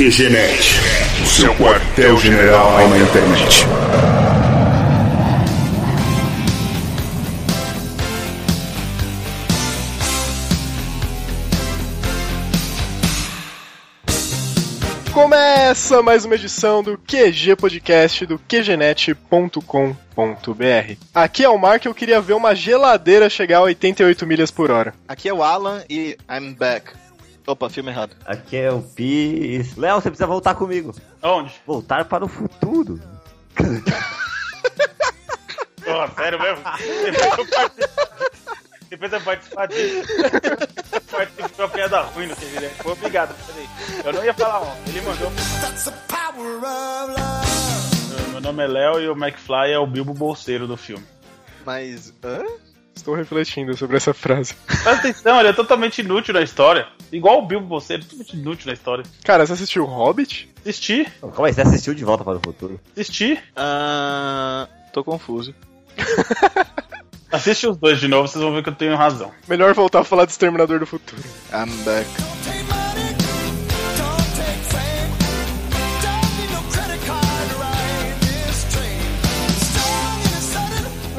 QGNet, o seu quartel-general na internet. Começa mais uma edição do QG Podcast do QGNet.com.br. Aqui é o Mark, eu queria ver uma geladeira chegar a 88 milhas por hora. Aqui é o Alan e I'm back. Opa, filme errado. Aqui é o Pis. Léo, você precisa voltar comigo. Onde? Voltar para o futuro. Pô, sério mesmo? Depois eu participo, depois eu participar disso. Participo de uma piada ruim no que Pô, obrigado. Peraí. Eu não ia falar ontem. Ele mandou. Meu nome é Léo e o McFly é o Bilbo Bolseiro do filme. Mas. hã? Estou refletindo sobre essa frase. Presta atenção, ele é totalmente inútil na história. Igual o Bilbo Bolseiro, totalmente inútil na história. Cara, você assistiu Hobbit? Assisti, Calma aí, você assistiu De Volta para o Futuro? assisti. Ah, tô confuso. Assiste os dois de novo, vocês vão ver que eu tenho razão. Melhor voltar a falar do Exterminador do Futuro. I'm back.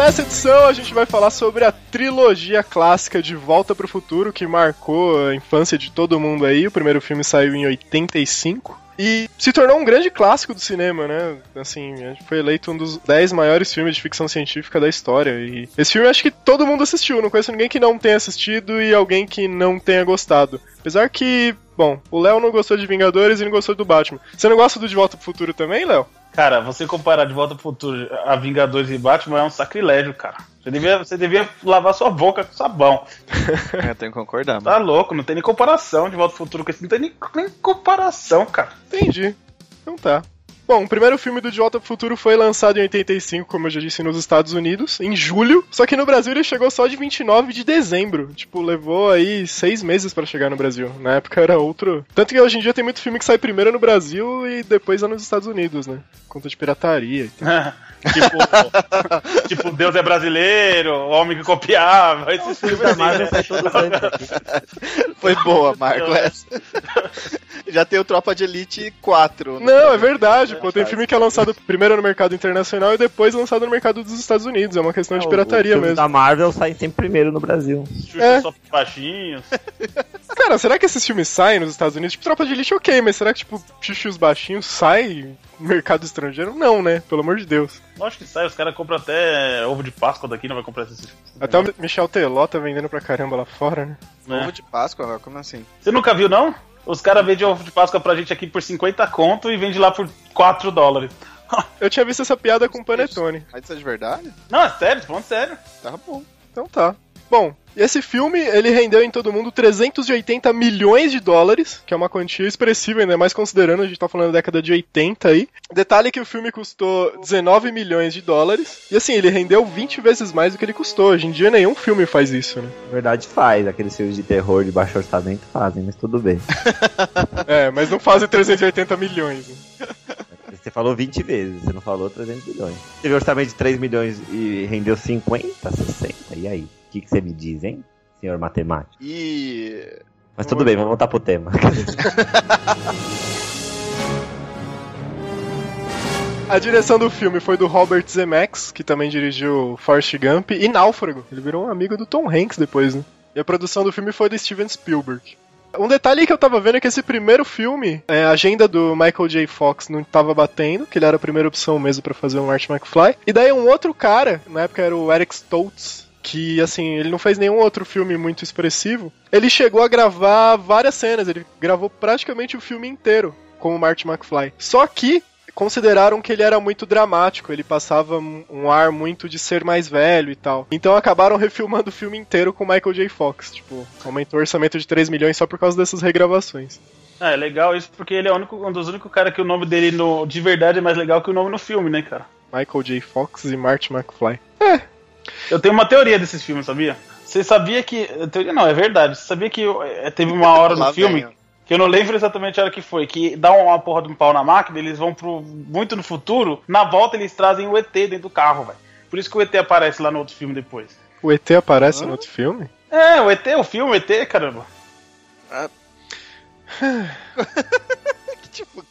Nessa edição a gente vai falar sobre a trilogia clássica de Volta para o Futuro que marcou a infância de todo mundo aí. O primeiro filme saiu em 85 e se tornou um grande clássico do cinema, né? Assim, foi eleito um dos 10 maiores filmes de ficção científica da história. E esse filme acho que todo mundo assistiu, não conheço ninguém que não tenha assistido e alguém que não tenha gostado. Apesar que, bom, o Léo não gostou de Vingadores e não gostou do Batman. Você não gosta do De Volta pro Futuro também, Léo? Cara, você comparar de volta pro futuro a Vingadores e Batman é um sacrilégio, cara. Você devia, você devia lavar sua boca com sabão. Eu tenho que concordar, mano. Tá louco, não tem nem comparação de volta pro futuro com esse. Não tem nem, nem comparação, cara. Entendi. Então tá. Bom, o primeiro filme do De Volta pro Futuro foi lançado em 85, como eu já disse, nos Estados Unidos, em julho. Só que no Brasil ele chegou só de 29 de dezembro. Tipo, levou aí seis meses pra chegar no Brasil. Na época era outro. Tanto que hoje em dia tem muito filme que sai primeiro no Brasil e depois lá nos Estados Unidos, né? Conta de pirataria e tal. tipo, tipo, Deus é brasileiro, homem que copiava, esses filmes Da assim, Marvel né? aqui. Foi boa, Marco, essa. Já tem o Tropa de Elite 4. né? Não, é verdade, pô. Tem filme que é lançado primeiro no mercado internacional e depois lançado no mercado dos Estados Unidos. É uma questão de O pirataria filme mesmo. da Marvel sai sempre primeiro no Brasil. Xuxa É. só baixinhos. Cara, será que esses filmes saem nos Estados Unidos? Tipo, Tropa de Elite, ok, mas será que, tipo, Xuxa os Baixinhos sai mercado estrangeiro? Não, né? Pelo amor de Deus. Lógico que sai, os caras compram até ovo de Páscoa daqui, não vai comprar esses. Até o Michel Teló tá vendendo pra caramba lá fora, né? né? Ovo de Páscoa, como assim? Você nunca viu, não? Os caras vendem ovo de Páscoa pra gente aqui por 50 conto e vende lá por 4 dólares. Eu tinha visto essa piada com o Panetone. Mas isso é de verdade? Não, é sério, tô falando sério. Tá bom. Então tá. Bom, esse filme, ele rendeu em todo mundo 380 milhões de dólares, que é uma quantia expressiva, ainda mais considerando, a gente tá falando da década de 80 aí. Detalhe que o filme custou 19 milhões de dólares, e assim, ele rendeu 20 vezes mais do que ele custou. Hoje em dia nenhum filme faz isso, né? Na verdade faz, aqueles filmes de terror de baixo orçamento fazem, mas tudo bem. É, mas não fazem 380 milhões. né? Você falou 20 vezes, você não falou 300 milhões. Teve orçamento de 3 milhões e rendeu 50, 60, e aí? O que, que você me diz, hein, senhor matemático? E. Mas tudo bem, vamos voltar pro tema. A direção do filme foi do Robert Zemeckis, que também dirigiu Forrest Gump e Náufrago. Ele virou um amigo do Tom Hanks depois, né? E a produção do filme foi do Steven Spielberg. Um detalhe que eu tava vendo é que esse primeiro filme, é, a agenda do Michael J. Fox não tava batendo, que ele era a primeira opção mesmo pra fazer o Marty McFly. E daí um outro cara, na época era o Eric Stoltz, que assim, ele não fez nenhum outro filme muito expressivo. Ele chegou a gravar várias cenas, ele gravou praticamente o filme inteiro com o Marty McFly. Só que consideraram que ele era muito dramático, ele passava um ar muito de ser mais velho e tal. Então acabaram refilmando o filme inteiro com o Michael J. Fox, tipo, aumentou o orçamento de 3 milhões só por causa dessas regravações. Ah, é legal isso porque ele é o único, um dos únicos caras que o nome dele no, de verdade é mais legal que o nome no filme, né, cara? Michael J. Fox e Marty McFly. Eu tenho uma teoria desses filmes, sabia? Você sabia que. Teoria não, é verdade. Você sabia que eh, teve uma hora no filme ó. que eu não lembro exatamente a hora que foi, que dá uma porra de um pau na máquina, eles vão pro muito no futuro, na volta eles trazem o ET dentro do carro, velho. Por isso que o ET aparece lá no outro filme depois. O ET aparece no outro filme? É, o ET, o filme, o ET, caramba. Que tipo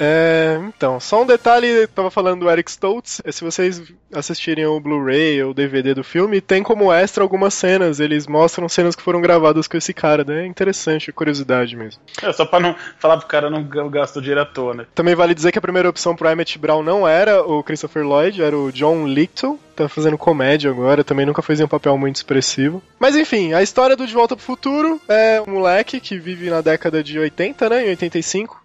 É, então, só um detalhe, eu tava falando do Eric Stoltz, é, se vocês assistirem o Blu-ray ou DVD do filme, tem como extra algumas cenas, eles mostram cenas que foram gravadas com esse cara, né? É interessante, curiosidade mesmo. É só pra não falar pro cara não gastar dinheiro à toa, né? Também vale dizer que a primeira opção pro Emmett Brown não era o Christopher Lloyd, era o John Lithgow, tá fazendo comédia agora, também nunca fez um papel muito expressivo. Mas enfim, a história do De Volta pro Futuro é um moleque que vive na década de 80, né, em 85,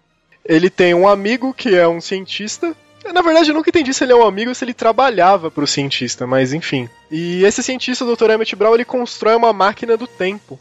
ele tem um amigo que é um cientista. Na verdade, eu nunca entendi se ele é um amigo ou se ele trabalhava pro cientista, mas enfim. E esse cientista, o Dr. Emmett Brown, ele constrói uma máquina do tempo.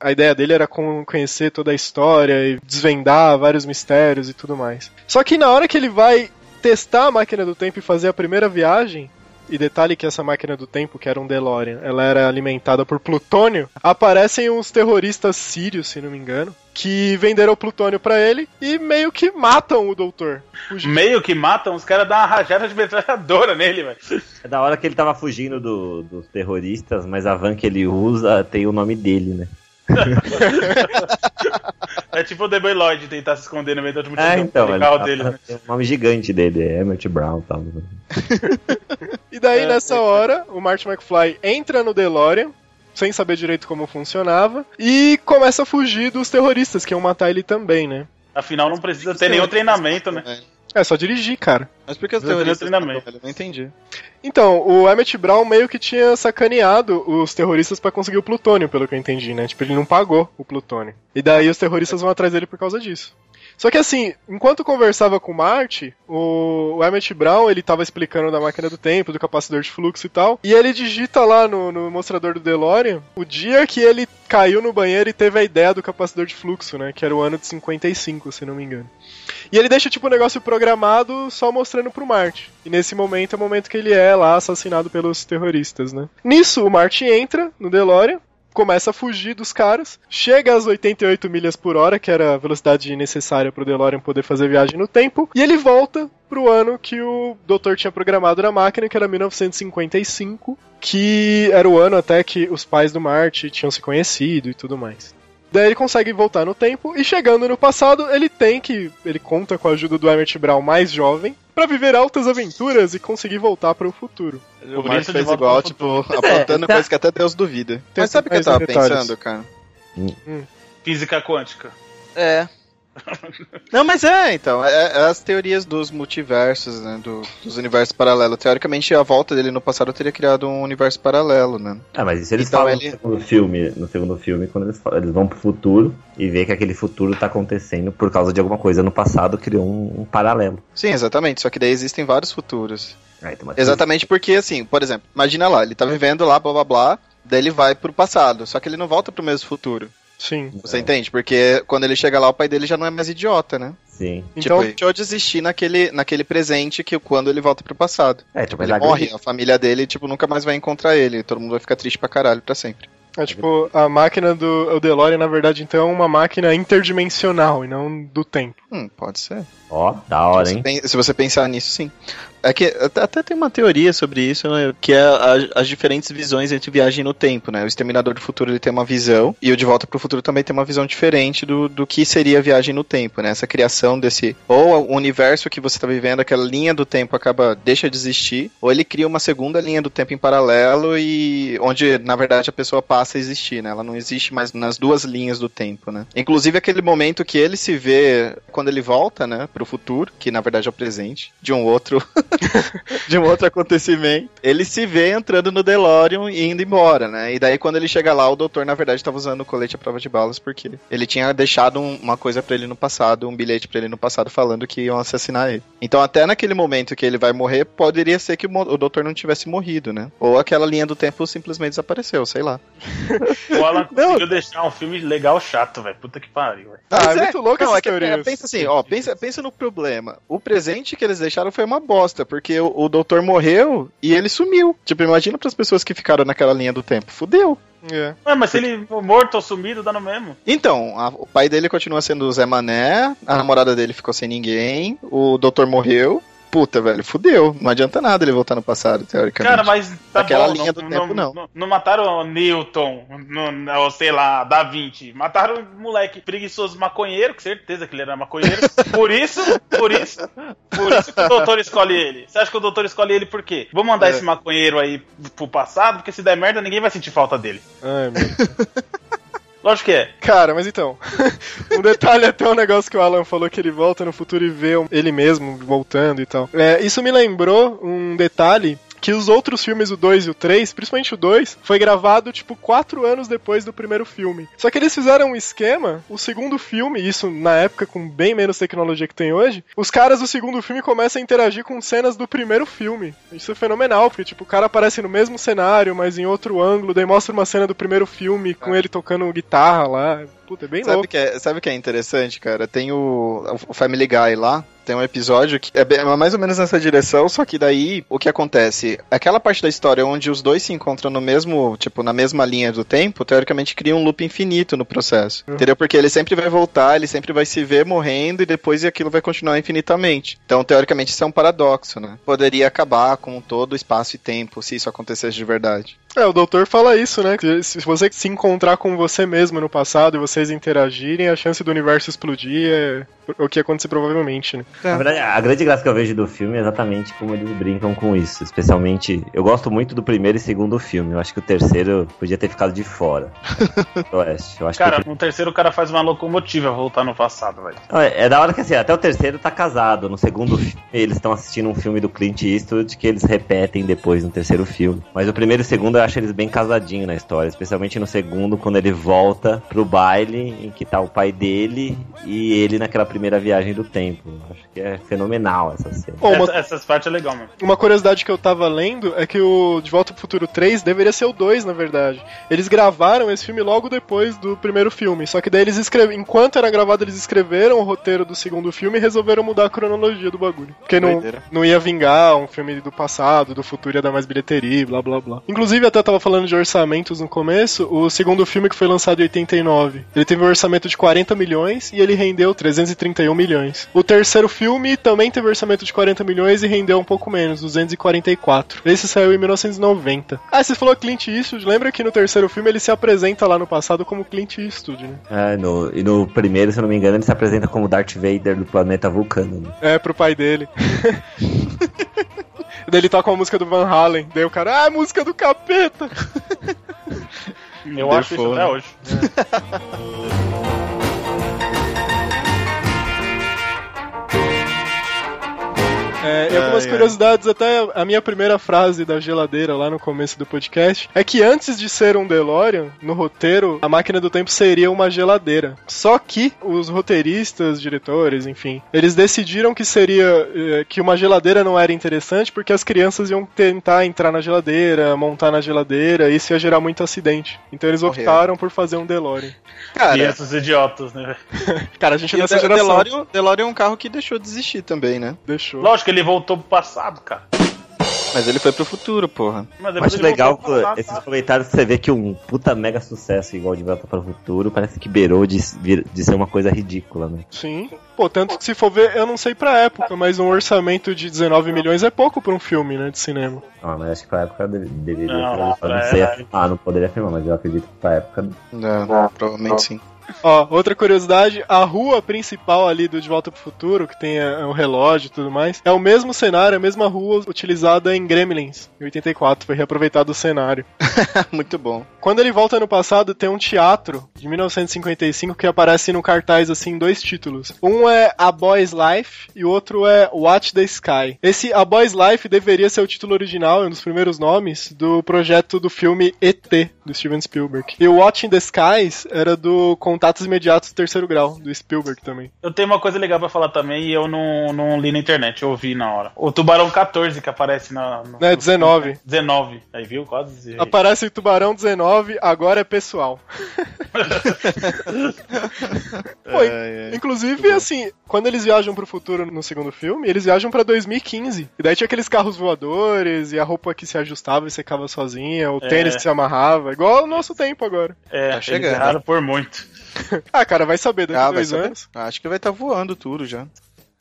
A ideia dele era conhecer toda a história e desvendar vários mistérios e tudo mais. Só que na hora que ele vai testar a máquina do tempo e fazer a primeira viagem, e detalhe que essa máquina do tempo, que era um DeLorean, ela era alimentada por plutônio. Aparecem uns terroristas sírios, se não me engano, que venderam o plutônio para ele e meio que matam o doutor. Fugindo. Meio que matam? Os caras dão uma rajada de metralhadora nele, velho. É da hora que ele tava fugindo do, dos terroristas, mas a van que ele usa tem o nome dele, né? É tipo o The Boy Lloyd tentar se esconder no meio da multidão. É, então, ele carro tá- dele, né? tem o nome gigante dele, é Emmett Brown e tal. E daí, É, nessa hora, o Marty McFly entra no DeLorean, sem saber direito como funcionava, e começa a fugir dos terroristas, que iam matar ele também, né? Afinal, não precisa ter nenhum treinamento, né? É só dirigir, cara. Mas por que terroristas treinamento. ele? Eu não entendi. Então, o Emmett Brown meio que tinha sacaneado os terroristas pra conseguir o plutônio, pelo que eu entendi, né? Tipo, ele não pagou o plutônio. E daí os terroristas vão atrás dele por causa disso. Só que assim, enquanto conversava com o Marty, o o Emmett Brown, ele tava explicando da máquina do tempo, do capacitor de fluxo e tal, e ele digita lá no, no mostrador do DeLorean o dia que ele caiu no banheiro e teve a ideia do capacitor de fluxo, né? Que era o ano de 55, se não me engano. E ele deixa tipo o negócio programado só mostrando pro Marty. E nesse momento é o momento que ele é lá assassinado pelos terroristas, né? Nisso o Marty entra no DeLorean, começa a fugir dos caras, chega às 88 milhas por hora, que era a velocidade necessária pro DeLorean poder fazer viagem no tempo, e ele volta pro ano que o doutor tinha programado na máquina, que era 1955, que era o ano até que os pais do Marty tinham se conhecido e tudo mais. Daí ele consegue voltar no tempo e chegando no passado, ele tem que. Ele conta com a ajuda do Emmett Brown mais jovem pra viver altas aventuras e conseguir voltar para o futuro. O de fez igual, tipo, Mas é, apontando tá- coisa que até Deus duvida. Tem Mas sabe o que eu tava detalhes. pensando, cara? Física quântica. É. Não, mas é, então. É, é as teorias dos multiversos, né? do- dos universos paralelos. Teoricamente, a volta dele no passado teria criado um universo paralelo, né? Ah, mas isso eles Então, falam ele- no segundo filme, no segundo filme, quando eles, falam- eles vão pro futuro e vê que aquele futuro tá acontecendo por causa de alguma coisa no passado, criou um, um paralelo. Sim, exatamente. Só que daí existem vários futuros. Tem uma- Exatamente porque, assim, por exemplo, imagina lá, ele tá vivendo lá, blá blá blá, daí ele vai pro passado, só que ele não volta pro mesmo futuro. Sim. Você entende? Porque quando ele chega lá, o pai dele já não é mais idiota, né? Sim. Então, Tipo, deixou de existir naquele, naquele presente que quando ele volta pro passado. É, tipo, Ele morre, grande- a família dele, tipo, nunca mais vai encontrar ele. Todo mundo vai ficar triste pra caralho pra sempre. é tipo, a máquina do o DeLorean, na verdade, então é uma máquina interdimensional e não do tempo. Hum, pode ser. Ó, da hora, Se hein? pen- Se você pensar nisso, sim. É que até, tem uma teoria sobre isso, né, que é a- as diferentes visões entre viagem no tempo, né? O Exterminador do Futuro ele tem uma visão e o De Volta pro Futuro também tem uma visão diferente do, do que seria a viagem no tempo, né? Essa criação desse ou o universo que você tá vivendo, aquela linha do tempo acaba deixa de existir, ou ele cria uma segunda linha do tempo em paralelo e onde na verdade a pessoa passa a existir, né? Ela não existe mais nas duas linhas do tempo, né? Inclusive aquele momento que ele se vê quando ele volta, né, pro futuro, que na verdade é o presente de um outro de um outro acontecimento. Ele se vê entrando no DeLorean e indo embora, né? E daí quando ele chega lá, o doutor na verdade estava usando o colete à prova de balas porque ele tinha deixado um- uma coisa pra ele no passado, um bilhete pra ele no passado falando que iam assassinar ele. Então até naquele momento que ele vai morrer, poderia ser que o, o doutor não tivesse morrido, né? Ou aquela linha do tempo simplesmente desapareceu, sei lá. O Alan Não. conseguiu deixar um filme legal chato, velho. Puta que pariu, velho. Ah, Mas é muito louco não, essas é que, é, pensa assim, ó, pensa, pensa no problema. O presente que eles deixaram foi uma bosta, porque o, o doutor morreu e ele sumiu. Tipo, imagina pras pessoas que ficaram naquela linha do tempo. Fudeu. É. Ué, mas se ele for morto ou sumido, dá no mesmo. Então, a- o pai dele continua sendo o Zé Mané, a namorada dele ficou sem ninguém, o doutor morreu. Puta, velho, fudeu. Não adianta nada ele voltar no passado, teoricamente. Cara, mas tá Naquela bom, linha do tempo, não. não. mataram o Newton, ou sei lá, Da Vinci. Mataram um moleque preguiçoso maconheiro, com certeza que ele era maconheiro. por isso, por isso, por isso que o doutor escolhe ele. Você acha que o doutor escolhe ele por quê? Vou mandar É. esse maconheiro aí pro passado, porque se der merda, ninguém vai sentir falta dele. Ai, meu. Lógico que é. Cara, mas então. um detalhe até um negócio que o Alan falou que ele volta no futuro e vê ele mesmo voltando e tal. É, isso me lembrou um detalhe que os outros filmes, o 2 e o 3, principalmente o 2, foi gravado tipo 4 anos depois do primeiro filme. Só que eles fizeram um esquema, o segundo filme, isso na época com bem menos tecnologia que tem hoje, os caras do segundo filme começam a interagir com cenas do primeiro filme. Isso é fenomenal, porque tipo, o cara aparece no mesmo cenário, mas em outro ângulo, daí mostra uma cena do primeiro filme com ele tocando guitarra lá. Puta, é bem Sabe louco. que, é, sabe o que é interessante, cara? Tem o, o Family Guy lá, tem um episódio que é, bem- é mais ou menos nessa direção, só que daí o que acontece? Aquela parte da história onde os dois se encontram no mesmo, tipo, na mesma linha do tempo, teoricamente cria um loop infinito no processo. Entendeu? Porque ele sempre vai voltar, ele sempre vai se ver morrendo e depois aquilo vai continuar infinitamente. Então, teoricamente, isso é um paradoxo, né? Poderia acabar com todo o espaço e tempo se isso acontecesse de verdade. É, o doutor fala isso, né? Se você se encontrar com você mesmo no passado e vocês interagirem, a chance do universo explodir é o que ia acontecer provavelmente, né? Na verdade, a grande graça que eu vejo do filme é exatamente como eles brincam com isso. Especialmente, eu gosto muito do primeiro e segundo filme. Eu acho que o terceiro podia ter ficado de fora. do Oeste. Eu acho Cara, que no terceiro o cara faz uma locomotiva voltar no passado, velho. É, é da hora que assim, até o terceiro tá casado. No segundo filme, eles estão assistindo um filme do Clint Eastwood que eles repetem depois no terceiro filme. Mas o primeiro e o segundo eu acho eles bem casadinhos na história. Especialmente no segundo, quando ele volta pro baile em que tá o pai dele e ele naquela primeira viagem do tempo. Acho que é fenomenal essa cena. Bom, uma, Essa, essas partes é legal, mano. uma curiosidade que eu tava lendo é que o De Volta pro Futuro 3 deveria ser o 2, na verdade. Eles gravaram esse filme logo depois do primeiro filme. Só que daí eles escreveram. Enquanto era gravado, eles escreveram o roteiro do segundo filme e resolveram mudar a cronologia do bagulho. Porque não, não ia vingar um filme do passado, do futuro ia dar mais bilheteria, e blá blá blá. Inclusive, até tava falando de orçamentos no começo. O segundo filme que foi lançado em 89, ele teve um orçamento de 40 milhões e ele rendeu 331 milhões. O terceiro filme também teve orçamento de 40 milhões e rendeu um pouco menos, 244. Esse saiu em 1990. Ah, você falou Clint Eastwood, lembra que no terceiro filme ele se apresenta lá no passado como Clint Eastwood, né? É, no, e no primeiro, se eu não me engano, ele se apresenta como Darth Vader do planeta Vulcano. né? É, pro pai dele. Daí ele toca uma música do Van Halen. Daí o cara, ah, é música do capeta! Eu acho isso Default, até hoje. É, e Ai, algumas ai. curiosidades, até a minha primeira frase da geladeira lá no começo do podcast, é que antes de ser um DeLorean, no roteiro, a máquina do tempo seria uma geladeira. Só que os roteiristas, diretores, enfim, eles decidiram que seria eh, que uma geladeira não era interessante porque as crianças iam tentar entrar na geladeira, montar na geladeira, e isso ia gerar muito acidente. Então eles optaram por fazer um DeLorean. Cara, E esses idiotas, né? Cara, a gente e o nessa De- geração DeLorean, DeLorean é um carro que deixou de existir também, né? deixou. Lógico ele voltou pro passado, cara. Mas ele foi pro futuro, porra. Mas acho legal passado, esses tá? comentários que você vê que um puta mega sucesso igual de Volta para o Futuro parece que beirou de, de ser uma coisa ridícula, né? Sim. Pô, tanto que se for ver, eu não sei pra época, mas um orçamento de 19 milhões é pouco pra um filme, né, de cinema. Ah, mas acho que pra época deve- deveria Não, pra não sei afirmar, não poderia afirmar, mas eu acredito que pra época. Não, provavelmente sim. Ó, outra curiosidade, a rua principal ali do De Volta pro Futuro, que tem é, o relógio e tudo mais, é o mesmo cenário, a mesma rua utilizada em Gremlins, em 84, foi reaproveitado o cenário. Muito bom. Quando ele volta no passado, tem um teatro de 1955 que aparece no cartaz assim dois títulos. Um é A Boy's Life e o outro é Watch the Sky. Esse A Boy's Life deveria ser o título original, um dos primeiros nomes do projeto do filme ET do Steven Spielberg. E o Watching the Skies era do Contatos Imediatos do Terceiro Grau do Spielberg também. Eu tenho uma coisa legal pra falar também e eu não, não li na internet, eu ouvi na hora. O Tubarão 14 que aparece na. No, Né, 19. 19. Aí viu? Quase. Aparece Tubarão 19, agora é pessoal. Pô, É, é. Inclusive, assim, quando eles viajam pro futuro no segundo filme, eles viajam pra 2015. E daí tinha aqueles carros voadores e a roupa que se ajustava e secava sozinha, o É. tênis que se amarrava, igual ao nosso tempo agora. É, Tá eles chegando. erraram por muito. Ah, cara, vai saber, daqui Ah, a vai dois saber? anos. Acho que vai estar voando tudo já.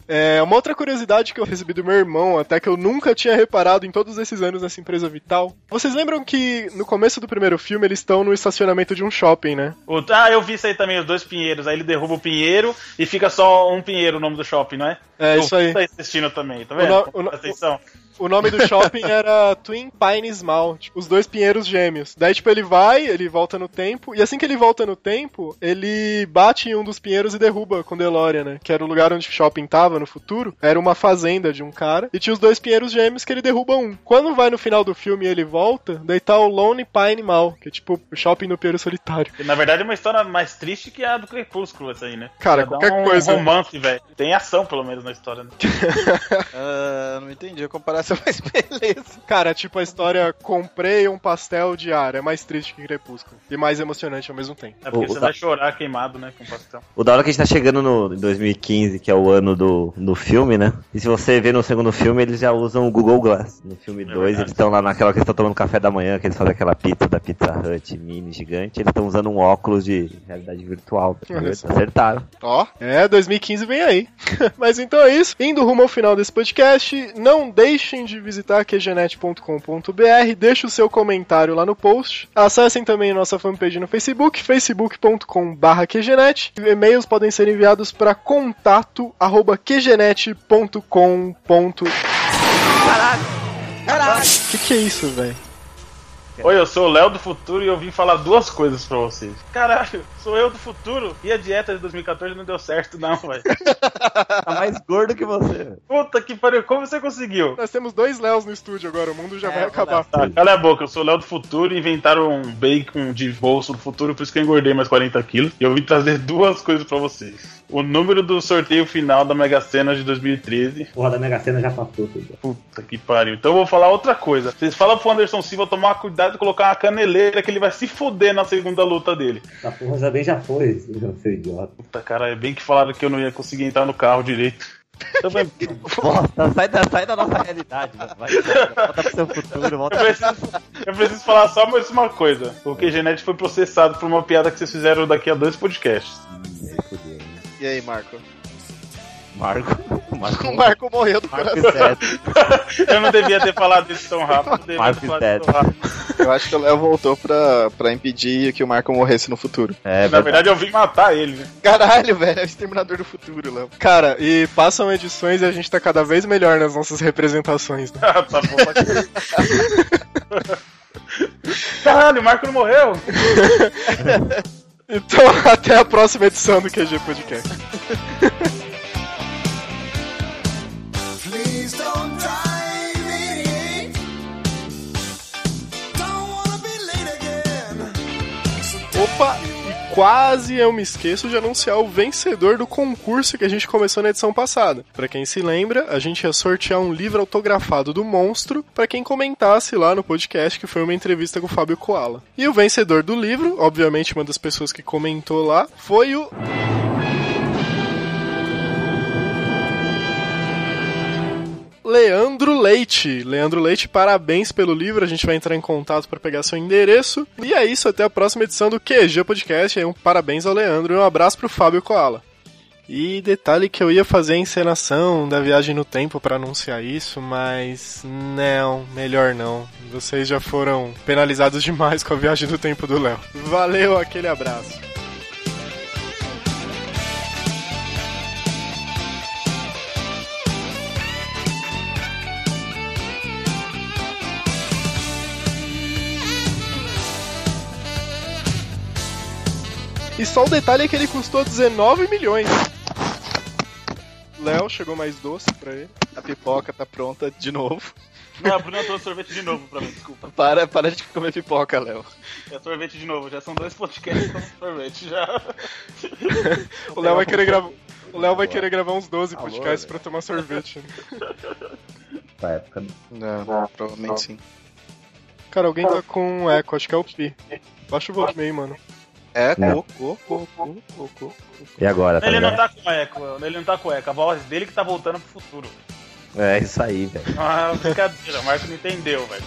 É, uma outra curiosidade que eu recebi do meu irmão, até que eu nunca tinha reparado em todos esses anos nessa empresa vital. Vocês lembram que no começo do primeiro filme eles estão no estacionamento de um shopping, né? O- ah, eu vi isso aí também, os dois pinheiros. Aí ele derruba o pinheiro e fica só um pinheiro o nome do shopping, não é? É, Eu isso aí. Tá assistindo também, tá O vendo? no- o no- Presta atenção. O nome do shopping era Twin Pines Mall, tipo, os dois pinheiros gêmeos. Daí, tipo, ele vai, ele volta no tempo, e assim que ele volta no tempo, ele bate em um dos pinheiros e derruba com DeLorean, né? Que era o lugar onde o shopping tava no futuro. Era uma fazenda de um cara, e tinha os dois pinheiros gêmeos que ele derruba um. Quando vai no final do filme e ele volta, daí tá o Lone Pine Mall, que é tipo o shopping no pinheiro solitário. Na verdade é uma história mais triste que a do Crepúsculo, essa aí, né? Cara, Já qualquer um coisa. romance, velho. Tem ação, pelo menos, na história, né? Ah, não entendi a comparação, mas beleza. Cara, tipo a história comprei um pastel de ar, é mais triste que Crepúsculo. E mais emocionante ao mesmo tempo. É porque O- você o- vai chorar queimado, né, com pastel. O da hora que a gente tá chegando no em 2015, que é o ano do, do filme, né? E se você vê no segundo filme, eles já usam o Google Glass. No filme 2, verdade. eles estão lá naquela que eles estão tomando café da manhã, que eles fazem aquela pizza da Pizza Hut mini gigante, eles estão usando um óculos de realidade virtual. Só. Acertaram. Ó, É, 2015 vem aí. Mas então é isso. Indo rumo ao final desse podcast, não deixem de visitar qgenet.com.br, deixe o seu comentário lá no post. Acessem também nossa fanpage no Facebook, facebook.com.br qgenet. E-mails podem ser enviados para contato arroba qgenet.com. Caralho! Que que é isso, velho? Oi, eu sou o Léo do Futuro e eu vim falar duas coisas pra vocês. Caralho, sou eu do futuro e a dieta de 2014 não deu certo, não, velho. Tá mais gordo que você. Puta que pariu, como você conseguiu? Nós temos dois Léos no estúdio agora, o mundo já É, vai acabar. Tá, cala a boca, eu sou o Léo do Futuro e inventaram um bacon de bolso do futuro, por isso que eu engordei mais 40 quilos. E eu vim trazer duas coisas pra vocês. O número do sorteio final da Mega Sena de 2013. Porra, da Mega Sena já passou tudo. Puta que pariu. Então eu vou falar outra coisa. Vocês falam pro Anderson Silva tomar cuidado e colocar uma caneleira que ele vai se foder na segunda luta dele. Essa porra já bem já foi, seu idiota. Puta, cara, é bem que falaram que eu não ia conseguir entrar no carro direito. Também. Bosta, sai da, sai da nossa realidade, mano. Vai, volta pro seu futuro, volta Eu preciso, eu preciso falar só mais uma coisa. O QGNet foi processado por uma piada que vocês fizeram daqui a dois podcasts. E aí, Marco? Marco. Marco. O Marco morreu do Marco coração. Eu não devia ter falado isso tão rápido. Marco rápido. Eu acho que o Léo voltou pra, pra impedir que o Marco morresse no futuro. É, Na verdade, eu vim matar ele, né? Caralho, velho, é o exterminador do futuro, Léo. Cara, e passam edições e a gente tá cada vez melhor nas nossas representações, né? Ah, tá bom. Caralho, o Marco não morreu? Então, até a próxima edição do QG Podcast. Opa, quase eu me esqueço de anunciar o vencedor do concurso que a gente começou na edição passada. Pra quem se lembra, a gente ia sortear um livro autografado do Monstro pra quem comentasse lá no podcast que foi uma entrevista com o Fábio Koala. E o vencedor do livro, obviamente uma das pessoas que comentou lá, foi o Leandro Leite. Leandro Leite, parabéns pelo livro. A gente vai entrar em contato para pegar seu endereço. E é isso, até a próxima edição do QG Podcast. Um parabéns ao Leandro e um abraço pro Fábio Koala. E detalhe que eu ia fazer a encenação da viagem no tempo para anunciar isso, mas não, melhor não. Vocês já foram penalizados demais com a viagem do tempo do Léo. Valeu, aquele abraço. E só o detalhe é que ele custou 19 milhões. Léo, chegou mais doce pra ele. A pipoca tá pronta de novo. Não, a Bruna trouxe sorvete de novo pra mim, desculpa. Para, para de comer pipoca, Léo. É sorvete de novo, já são dois podcasts com sorvete já. O Léo vai querer gravar. O Léo vai querer gravar uns 12 Alô, podcasts pra tomar sorvete. Pra época. Não, provavelmente sim. Cara, alguém tá com um eco, acho que é o Pi. Baixa o volume aí, mano. É, Não. co, co, co, co, co. E agora, tá Ele não ligado? tá com eco, ele não tá com eco. A voz dele que tá voltando pro futuro. É isso aí, velho. Ah, brincadeira, o Marco não entendeu, velho.